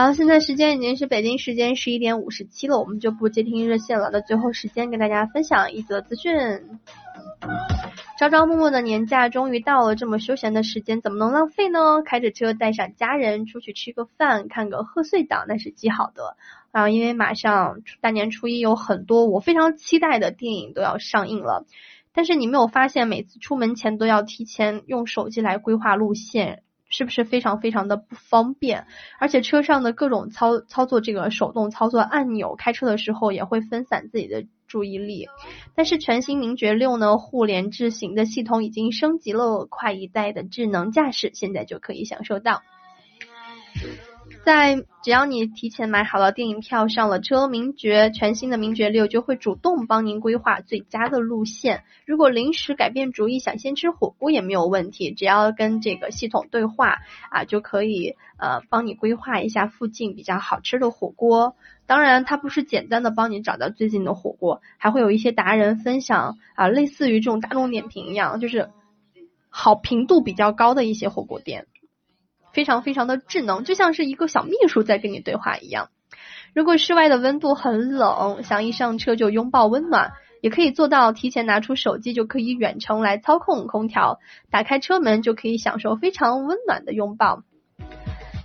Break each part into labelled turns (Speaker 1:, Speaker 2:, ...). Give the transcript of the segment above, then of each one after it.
Speaker 1: 好，现在时间已经是北京时间十一点五十七了，我们就不接听热线了。那最后时间跟大家分享一则资讯：朝朝暮暮的年假终于到了，这么休闲的时间怎么能浪费呢？开着车带上家人出去吃个饭，看个贺岁档，那是极好的。啊，因为马上大年初一有很多我非常期待的电影都要上映了。但是你没有发现，每次出门前都要提前用手机来规划路线。是不是非常非常的不方便？而且车上的各种操操作，这个手动操作按钮，开车的时候也会分散自己的注意力。但是全新名爵六呢，互联智行的系统已经升级了，快一代的智能驾驶现在就可以享受到。在只要你提前买好了电影票，上了车，名爵全新的名爵六就会主动帮您规划最佳的路线。如果临时改变主意，想先吃火锅也没有问题，只要跟这个系统对话啊，就可以呃帮你规划一下附近比较好吃的火锅。当然，它不是简单的帮你找到最近的火锅，还会有一些达人分享啊，类似于这种大众点评一样，就是好评度比较高的一些火锅店。非常非常的智能，就像是一个小秘书在跟你对话一样。如果室外的温度很冷，想一上车就拥抱温暖，也可以做到提前拿出手机就可以远程来操控空调，打开车门就可以享受非常温暖的拥抱。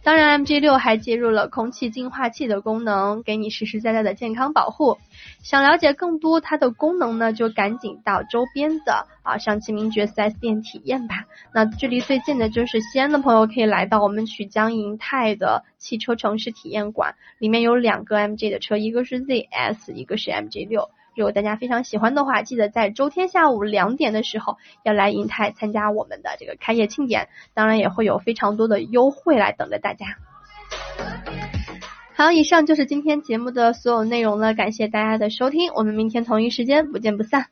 Speaker 1: 当然，MG 六还接入了空气净化器的功能，给你实实在在的健康保护。想了解更多它的功能呢，就赶紧到周边的啊上汽名爵 4S 店体验吧。那距离最近的就是西安的朋友，可以来到我们曲江银泰的汽车城市体验馆，里面有两个 MG 的车，一个是 ZS，一个是 MG 六。如果大家非常喜欢的话，记得在周天下午两点的时候要来银泰参加我们的这个开业庆典，当然也会有非常多的优惠来等着大家。好，以上就是今天节目的所有内容了，感谢大家的收听，我们明天同一时间不见不散。